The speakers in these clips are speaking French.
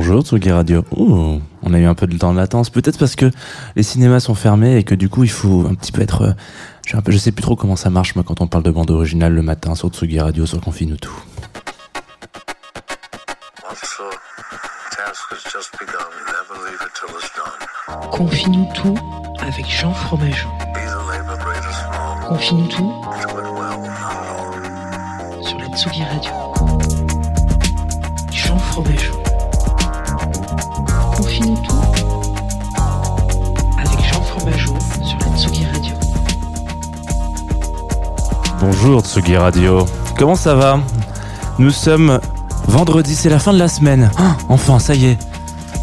Bonjour Tsugi Radio. Ouh, on a eu un peu de temps de latence, peut-être parce que les cinémas sont fermés et que du coup il faut un petit peu être. euh, Je, sais un peu, je sais plus trop comment ça marche moi quand on parle de bande originale le matin sur Tsugi Radio sur Confine tout. It's done. Confie-nous tout avec Jean Fromageau. Confie-nous tout sur la Tsugi Radio. Jean Fromageau. Bonjour Tsugi Radio. Comment ça va? Nous sommes vendredi, c'est la fin de la semaine. Ah, enfin, ça y est.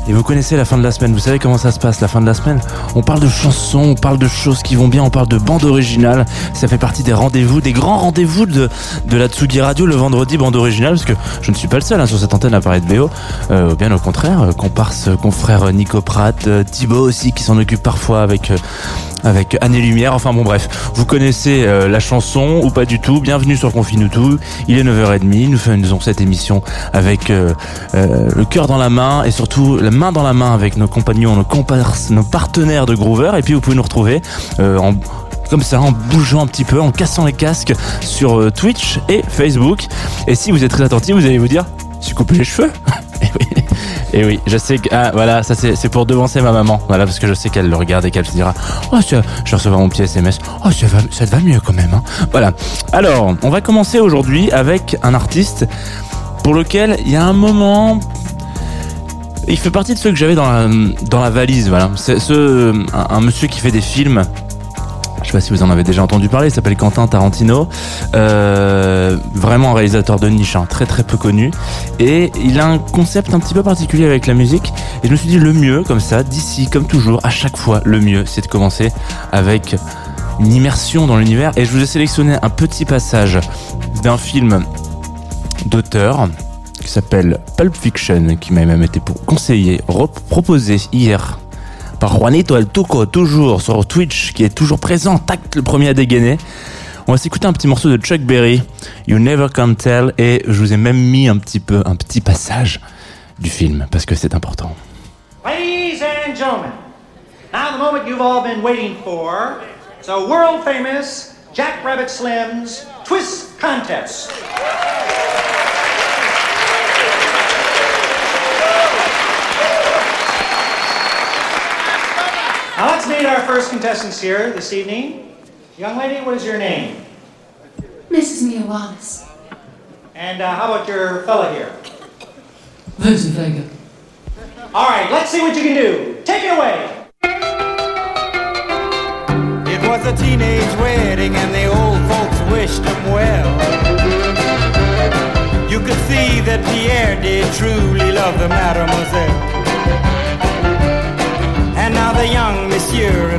Et vous connaissez la fin de la semaine, vous savez comment ça se passe la fin de la semaine On parle de chansons, on parle de choses qui vont bien, on parle de bande originale. Ça fait partie des rendez-vous, des grands rendez-vous de, de la Tsugi Radio le vendredi, bande originale, parce que je ne suis pas le seul hein, sur cette antenne à parler de BO. Euh, bien au contraire, euh, comparse, euh, confrère Nico Pratt, euh, Thibaut aussi qui s'en occupe parfois avec euh, avec Année Lumière. Enfin bon bref, vous connaissez euh, la chanson ou pas du tout. Bienvenue sur Confine. Il est 9h30. Nous faisons cette émission avec euh, euh, le cœur dans la main et surtout la main dans la main avec nos compagnons, nos comparses, nos partenaires de Groover. Et puis vous pouvez nous retrouver en comme ça, en bougeant un petit peu, en cassant les casques sur Twitch et Facebook. Et si vous êtes très attentif, vous allez vous dire, tu coupé les cheveux Et oui, je sais que ah voilà, ça c'est pour devancer ma maman, voilà parce que je sais qu'elle le regarde et qu'elle se dira, oh ça, je recevoir mon petit SMS, oh ça va, ça va mieux quand même, hein. Voilà. Alors, on va commencer aujourd'hui avec un artiste pour lequel il y a un moment il fait partie de ceux que j'avais dans la, dans la valise, voilà. C'est ce, un monsieur qui fait des films. Pas si vous en avez déjà entendu parler, il s'appelle Quentin Tarantino. Euh, vraiment un réalisateur de niche, hein, très très peu connu. Et il a un concept un petit peu particulier avec la musique. Et je me suis dit le mieux, comme ça, d'ici, comme toujours, à chaque fois, le mieux, c'est de commencer avec une immersion dans l'univers. Et je vous ai sélectionné un petit passage d'un film d'auteur qui s'appelle Pulp Fiction, qui m'a même été pour conseillé, rep- proposé hier par Juanito El Tuco, toujours sur Twitch, qui est toujours présent, tac, le premier à dégainer. On va s'écouter un petit morceau de Chuck Berry, You Never Can Tell, et je vous ai même mis un petit peu, un petit passage du film, parce que c'est important. Ladies and gentlemen, now the moment you've all been waiting for. A world famous Jack Rabbit Slim's Twist Contest. Now let's meet our first contestants here this evening. Young lady, what is your name? Mrs. Mia Wallace. And uh, how about your fella here? Vincent Vega. All right, let's see what you can do. Take it away. It was a teenage wedding and the old folks wished him well. You could see that Pierre did truly love the mademoiselle.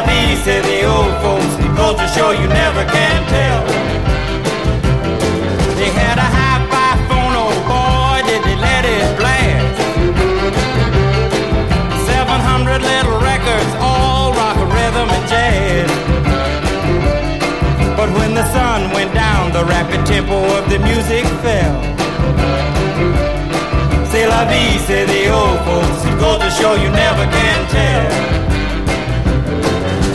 by these, said the old folks. Culture sure you never can tell. They had a high-fi phone, oh boy, did they let it blast. 700 little records, all rock, rhythm, and jazz. But when the sun went down, the rapid tempo of the music fell. C'est la vie, say the old folks. It goes to show you never can tell.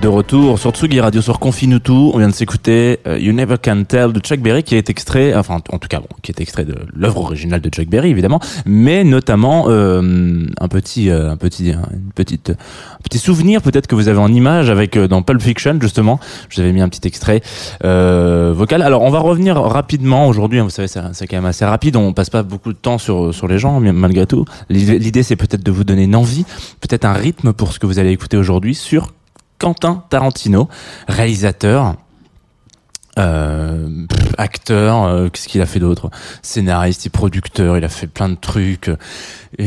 de retour sur Tsugi Radio sur Confinutu. On vient de s'écouter euh, You Never Can Tell de Chuck Berry qui est extrait, enfin en tout cas bon, qui est extrait de l'œuvre originale de Chuck Berry évidemment, mais notamment euh, un petit, euh, un petit, une petite, un petit souvenir peut-être que vous avez en image avec euh, dans Pulp Fiction justement. Je vous avais mis un petit extrait vocal. Alors on va revenir rapidement aujourd'hui. hein, vous savez c'est quand même assez rapide. On passe pas beaucoup de temps sur sur les gens malgré tout. L'idée, c'est peut-être de vous donner une envie, peut-être un rythme pour ce que vous allez écouter aujourd'hui sur Quentin Tarantino, réalisateur, euh, acteur, euh, qu'est-ce qu'il a fait d'autre? Scénariste, et producteur, il a fait plein de trucs.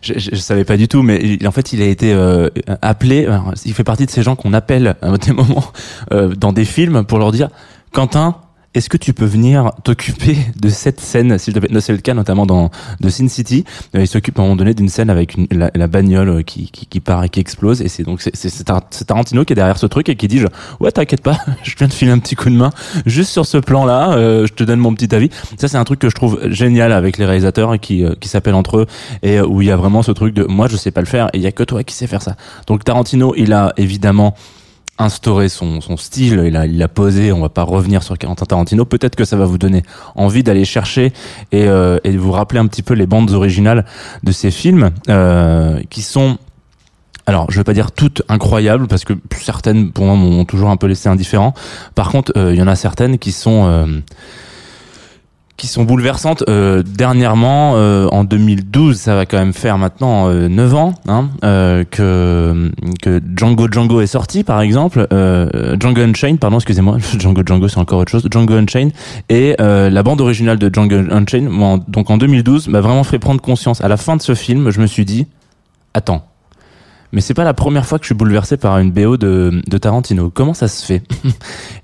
Je, je, savais pas du tout, mais en fait, il a été euh, appelé. Il fait partie de ces gens qu'on appelle à des moments euh, dans des films pour leur dire Quentin. Est-ce que tu peux venir t'occuper de cette scène, plaît? C'est le cas notamment dans de Sin City. Euh, il s'occupe à un moment donné d'une scène avec la, bagnole euh, qui, qui, part et qui explose. Et c'est donc c'est- c'est c'est Tar- c'est Tarantino qui est derrière ce truc et qui dit ouais t'inquiète pas, je viens de filer un petit coup de main juste sur ce plan-là. euh, je te donne mon petit avis. Ça c'est un truc que je trouve génial avec les réalisateurs et qui qui s'appellent entre eux et où il y a vraiment ce truc de moi je sais pas le faire et il y a que toi qui sais faire ça. Donc Tarantino il a évidemment instauré son, style, il a, il posé, on va pas revenir sur Quentin Tarantino, peut-être que ça va vous donner envie d'aller chercher et, euh, et de vous rappeler un petit peu les bandes originales de ces films euh, qui sont alors, je vais pas dire toutes incroyables parce que certaines, pour moi, m'ont toujours un peu laissé indifférent. Par contre, euh, il y en a certaines qui sont euh, qui sont bouleversantes. Euh, dernièrement, euh, en 2012, ça va quand même faire maintenant euh, 9 ans hein, euh, que que Django Django est sorti, par exemple. Euh, Django Unchained, pardon, excusez-moi, Django Django, c'est encore autre chose. Django Unchained et euh, la bande originale de Django Unchained, moi, donc en 2012, m'a vraiment fait prendre conscience. À la fin de ce film, je me suis dit, attends. Mais c'est pas la première fois que je suis bouleversé par une BO de, de Tarantino. Comment ça se fait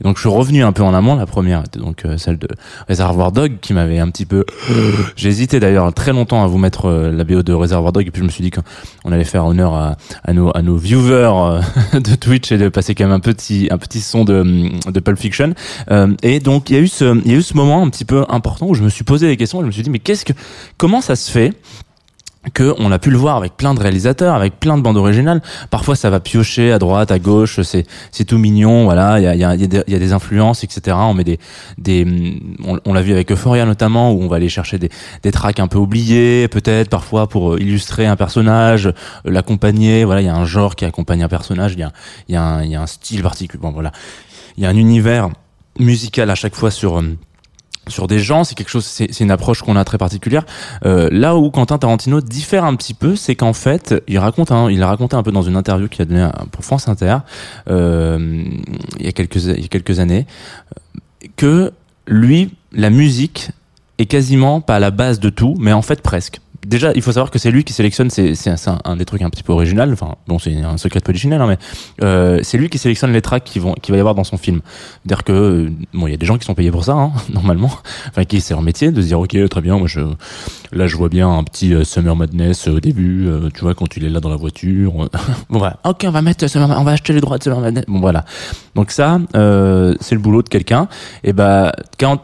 Et Donc je suis revenu un peu en amont. La première était donc euh, celle de Reservoir Dog qui m'avait un petit peu. J'ai hésité d'ailleurs très longtemps à vous mettre euh, la BO de Reservoir Dog et puis je me suis dit qu'on allait faire honneur à, à nos à nos viewers euh, de Twitch et de passer quand même un petit un petit son de de Pulp Fiction. Et donc il y a eu ce il y a eu ce moment un petit peu important où je me suis posé des questions. Et je me suis dit mais qu'est-ce que comment ça se fait que on a pu le voir avec plein de réalisateurs, avec plein de bandes originales. Parfois, ça va piocher à droite, à gauche. C'est c'est tout mignon. Voilà, il y a, y, a, y, y a des influences, etc. On met des des on, l'a vu avec Euphoria notamment où on va aller chercher des des tracks un peu oubliés, peut-être parfois pour euh, illustrer un personnage, euh, l'accompagner. Voilà, il y a un genre qui accompagne un personnage. Il y a il y a un, y a un style particulier. Bon, voilà, il y a un univers musical à chaque fois sur euh, sur des gens, c'est quelque chose, c'est une approche qu'on a très particulière. Euh, là où Quentin Tarantino diffère un petit peu, c'est qu'en fait, il raconte, un, il a raconté un peu dans une interview qu'il a donnée pour France Inter euh, il y a quelques il y a quelques années que lui, la musique est quasiment pas à la base de tout, mais en fait presque. Déjà, il faut savoir que c'est lui qui sélectionne. C'est un, un- des trucs un petit peu original. Enfin, bon, c'est un secret de polichinelle, hein, mais euh, c'est lui qui sélectionne les tracks qui vont, qui va y avoir dans son film. C'est-à-dire que euh, bon, il y a des gens qui sont payés pour ça, hein, normalement. Enfin, qui c'est leur métier de se dire, ok, très bien, moi je, là je vois bien un petit euh, Summer Madness au début, euh, tu vois, quand il est là dans la voiture. bon voilà, ok, on va mettre, Summer- on va acheter les droits de Summer Madness. Bon voilà. Donc ça, euh, c'est le boulot de quelqu'un. Et bah,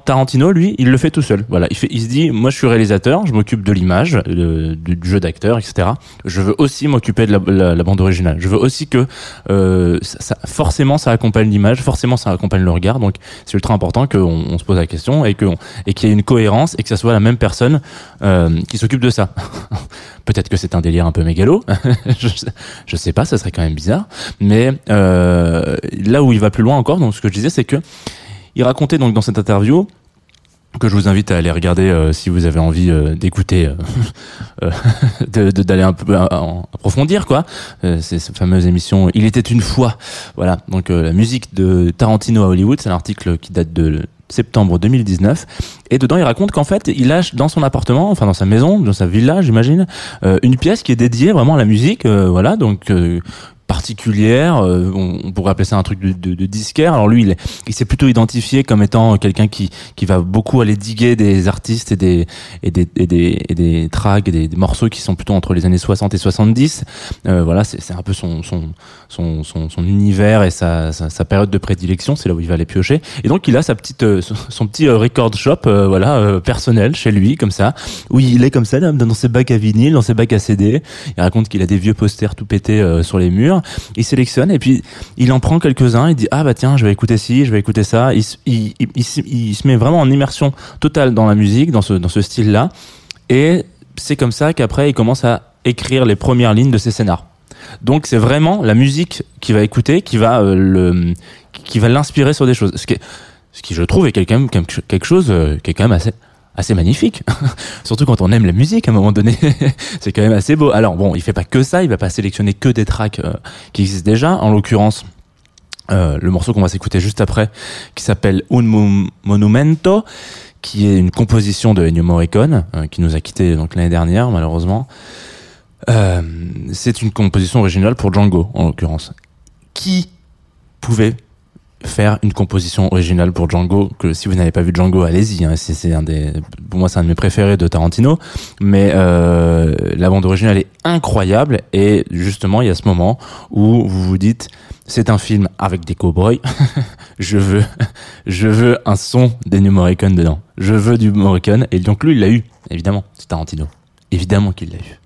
Tarantino, lui, il le fait tout seul. Voilà, il se dit, moi je suis réalisateur, je m'occupe de l'image, du jeu d'acteur, etc. Je veux aussi m'occuper de la, bande originale. Je veux aussi que euh, ça, forcément ça accompagne l'image, forcément ça accompagne le regard. Donc c'est ultra important qu'on on se pose la question et qu'il y ait une cohérence et que ça soit la même personne euh, qui s'occupe de ça. Peut-être que c'est un délire un peu mégalo, je, je sais pas, ça serait quand même bizarre. Mais euh, là où il va plus loin encore, donc ce que je disais, c'est que il racontait donc dans cette interview que je vous invite à aller regarder euh, si vous avez envie euh, d'écouter, euh, d'aller un peu approfondir quoi. C'est cette fameuse émission Il était une fois. Voilà, donc la musique de Tarantino à Hollywood, c'est un article qui date de septembre 2019 et dedans il raconte qu'en fait il a dans son appartement enfin dans sa maison dans sa villa j'imagine une pièce qui est dédiée vraiment à la musique voilà donc particulière, euh, on, on pourrait appeler ça un truc de, de, de disquaire. Alors lui, il, il s'est plutôt identifié comme étant quelqu'un qui, qui va beaucoup aller diguer des artistes et des et des et des, et des et des, des morceaux qui sont plutôt entre les années 60 et 70. Euh, voilà, c'est un peu son son son son, univers et sa, sa période de prédilection. C'est là où il va aller piocher. Et donc il a sa petite euh, son, petit euh, record shop, euh, voilà, euh, personnel chez lui comme ça, où il est comme ça dans ses bacs à vinyle, dans ses bacs à CD. Il raconte qu'il a des vieux posters tout pétés sur les murs. Il sélectionne et puis il en prend quelques-uns. Il dit ah bah tiens, je vais écouter ci, je vais écouter ça. Il, se- met vraiment en immersion totale dans la musique, dans ce dans ce style-là. Et c'est comme ça qu'après il commence à écrire les premières lignes de ses scénars. Donc c'est vraiment la musique qu'il va écouter qui va euh, l'inspirer sur des choses. Ce qui, est- ce qui je trouve est quand même quelque chose euh, qui est quand même assez assez magnifique. Surtout quand on aime la musique à un moment donné, c'est quand même assez beau. Alors bon, il fait pas que ça, il va pas sélectionner que des tracks euh, qui existent déjà. En l'occurrence, euh, le morceau qu'on va s'écouter juste après, qui s'appelle Un Mo- Monumento, qui est une composition de Ennio Morricone, euh, qui nous a quitté donc l'année dernière malheureusement. C'est une composition originale pour Django en l'occurrence. Qui pouvait faire une composition originale pour Django que si vous n'avez pas vu Django allez-y hein, c'est un des pour moi c'est un de mes préférés de Tarantino. Mais euh, la bande originale est incroyable et justement il y a ce moment où vous vous dites c'est un film avec des cowboys. Je veux je veux un son d'Ennio Morricone dedans. Je veux du Morricone. Et donc lui il l'a eu évidemment. C'est Tarantino. Évidemment qu'il l'a eu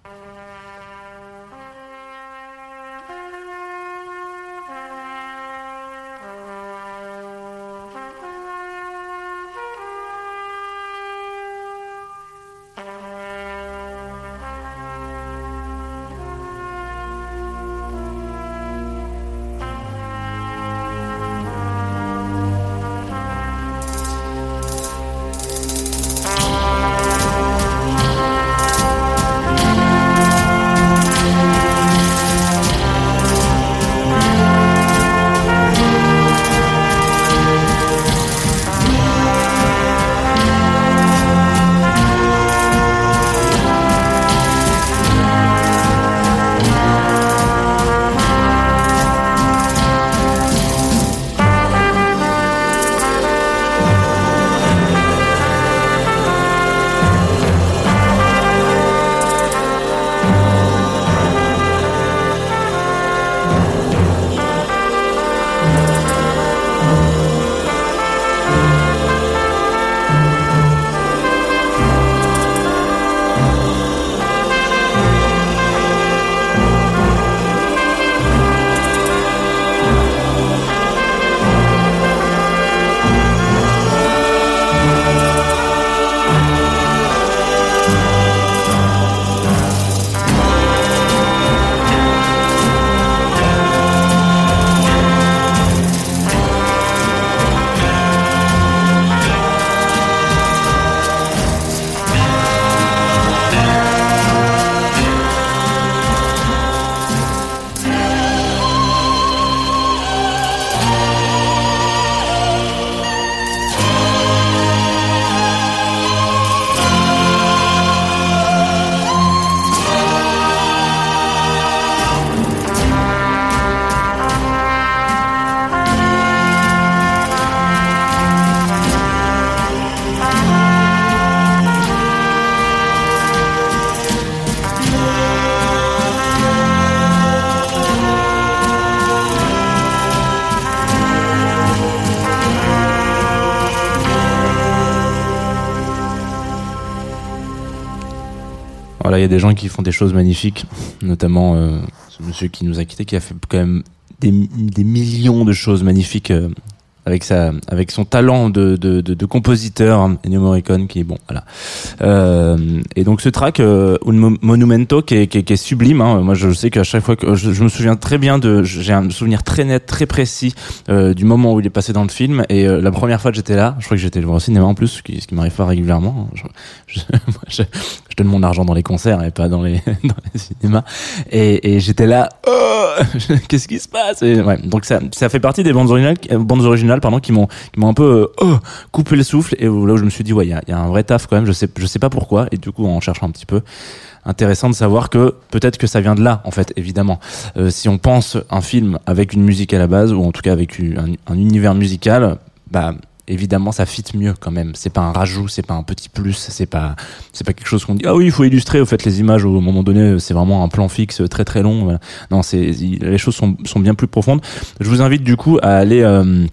font des choses magnifiques, notamment euh, ce monsieur qui nous a quitté, qui a fait quand même des, des millions de choses magnifiques euh, avec sa, avec son talent de, de, de, de compositeur, hein, Ennio Morricone, qui est bon, voilà. Euh, et donc ce track, euh, Un Mo- Monumento, qui est, qui est, qui est sublime. Hein. Moi, je sais qu'à chaque fois que je, je me souviens très bien de, j'ai un souvenir très net, très précis euh, du moment où il est passé dans le film. Et euh, la première fois que j'étais là, je crois que j'étais le voir au cinéma en plus, ce qui, ce qui m'arrive pas régulièrement. Je, je, moi, je, je donne mon argent dans les concerts et pas dans les, dans les cinémas. Et, et j'étais là, oh, qu'est-ce qui se passe? Et, ouais, Donc ça, ça fait partie des bandes originales, bandes originales qui m'ont qui m'ont un peu euh, oh, coupé le souffle. Et là où je me suis dit, ouais, il y a, un vrai taf quand même. Je sais, je sais pas pourquoi. Et du coup, en cherchant un petit peu, intéressant de savoir que peut-être que ça vient de là, en fait, évidemment. Euh, si on pense un film avec une musique à la base, ou en tout cas avec un, un univers musical, bah évidemment ça fit mieux quand même c'est pas un rajout c'est pas un petit plus c'est pas c'est pas quelque chose qu'on dit ah oui il faut illustrer au fait les images au moment donné c'est vraiment un plan fixe très très long non c'est les choses sont, sont bien plus profondes je vous invite du coup à aller euh,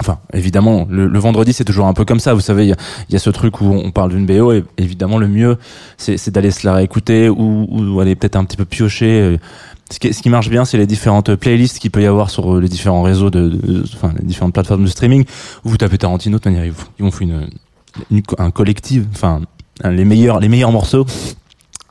Enfin, évidemment, le, le vendredi c'est toujours un peu comme ça. Vous savez, il y, y a ce truc où on parle d'une BO et évidemment le mieux c'est d'aller se la réécouter ou, ou aller peut-être un petit peu piocher. Ce qui, ce qui marche bien, c'est les différentes playlists qu'il peut y avoir sur les différents réseaux de, enfin les différentes plateformes de streaming. Vous tapez Tarantino, de manière ils vous font une, une- un collectif, enfin les meilleurs les meilleurs morceaux.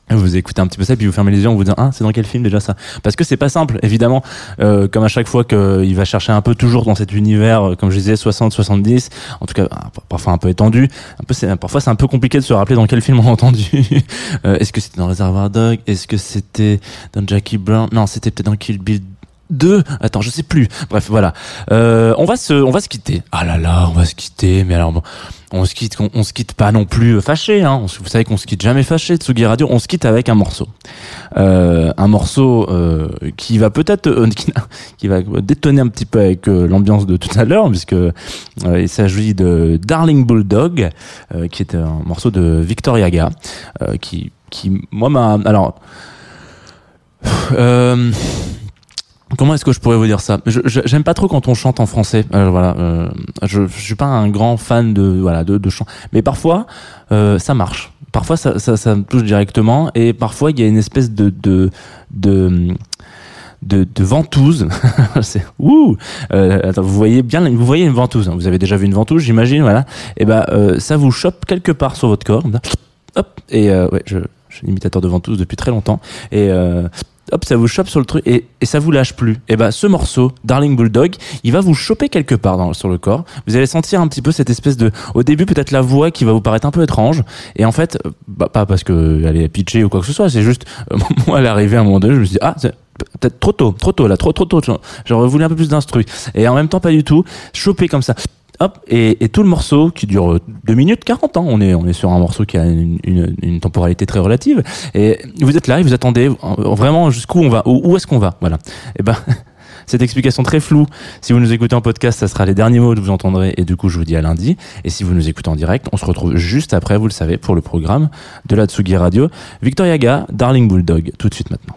Vous écoutez un petit peu ça, puis vous fermez les yeux en vous disant ah c'est dans quel film déjà ça? Parce que c'est pas simple, évidemment. Euh, comme à chaque fois qu'il va chercher un peu toujours dans cet univers, euh, comme je disais 60-70, en tout cas parfois un peu étendu. Un peu, c'est, parfois c'est un peu compliqué de se rappeler dans quel film on a entendu. Euh, est-ce que c'était dans Reservoir Dog Est-ce que c'était dans Jackie Brown? Non, c'était peut-être dans Kill Bill 2 Attends, je sais plus. Bref, voilà. Euh, on va se, on va se quitter. Ah là là, on va se quitter. Mais alors, bon, on se quitte, on, se quitte pas non plus fâché. Hein. Vous savez qu'on se quitte jamais fâché. Tsugi Radio, on se quitte avec un morceau, euh, un morceau euh, qui va peut-être, euh, qui, qui va détonner un petit peu avec euh, l'ambiance de tout à l'heure, puisque euh, il s'agit de Darling Bulldog, qui est un morceau de Victor Yaga, qui, qui, moi, m'a, alors. Euh, Comment est-ce que je pourrais vous dire ça? J'aime pas trop quand on chante en français. Euh, voilà, euh, je, je suis pas un grand fan de voilà de, de chant, mais parfois euh, ça marche. Parfois ça, ça, me touche directement, et parfois il y a une espèce de de de de, ventouse. Vous voyez bien, vous voyez une ventouse. hein. Vous avez déjà vu une ventouse, j'imagine, voilà. Et ben euh, ça vous chope quelque part sur votre corps. Et ouais, je, je suis imitateur de ventouse depuis très longtemps. Et hop, ça vous chope sur le truc et, et ça vous lâche plus. Et ben ce morceau, Darling Bulldog, il va vous choper quelque part dans, sur le corps. Vous allez sentir un petit peu cette espèce de, au début peut-être la voix qui va vous paraître un peu étrange. Et en fait, euh, bah, pas parce que elle est pitchée ou quoi que ce soit, c'est juste euh, moi, elle est arrivée à un moment donné, je me suis dit ah c'est peut-être trop tôt, trop tôt là, trop trop tôt. J'aurais voulu un peu plus d'instru. Et en même temps pas du tout, choper comme ça. Hop, et, et tout le morceau qui dure 2 minutes 40 ans. On est, on est sur un morceau qui a une, une, une temporalité très relative. Et vous êtes là et vous attendez euh, vraiment jusqu'où on va, où, où est-ce qu'on va. Voilà. Et ben, cette explication très floue, si vous nous écoutez en podcast, ça sera les derniers mots que vous entendrez. Et du coup, je vous dis à lundi. Et si vous nous écoutez en direct, on se retrouve juste après, vous le savez, pour le programme de la Tsugi Radio. Victor Yaga, Darling Bulldog, tout de suite maintenant.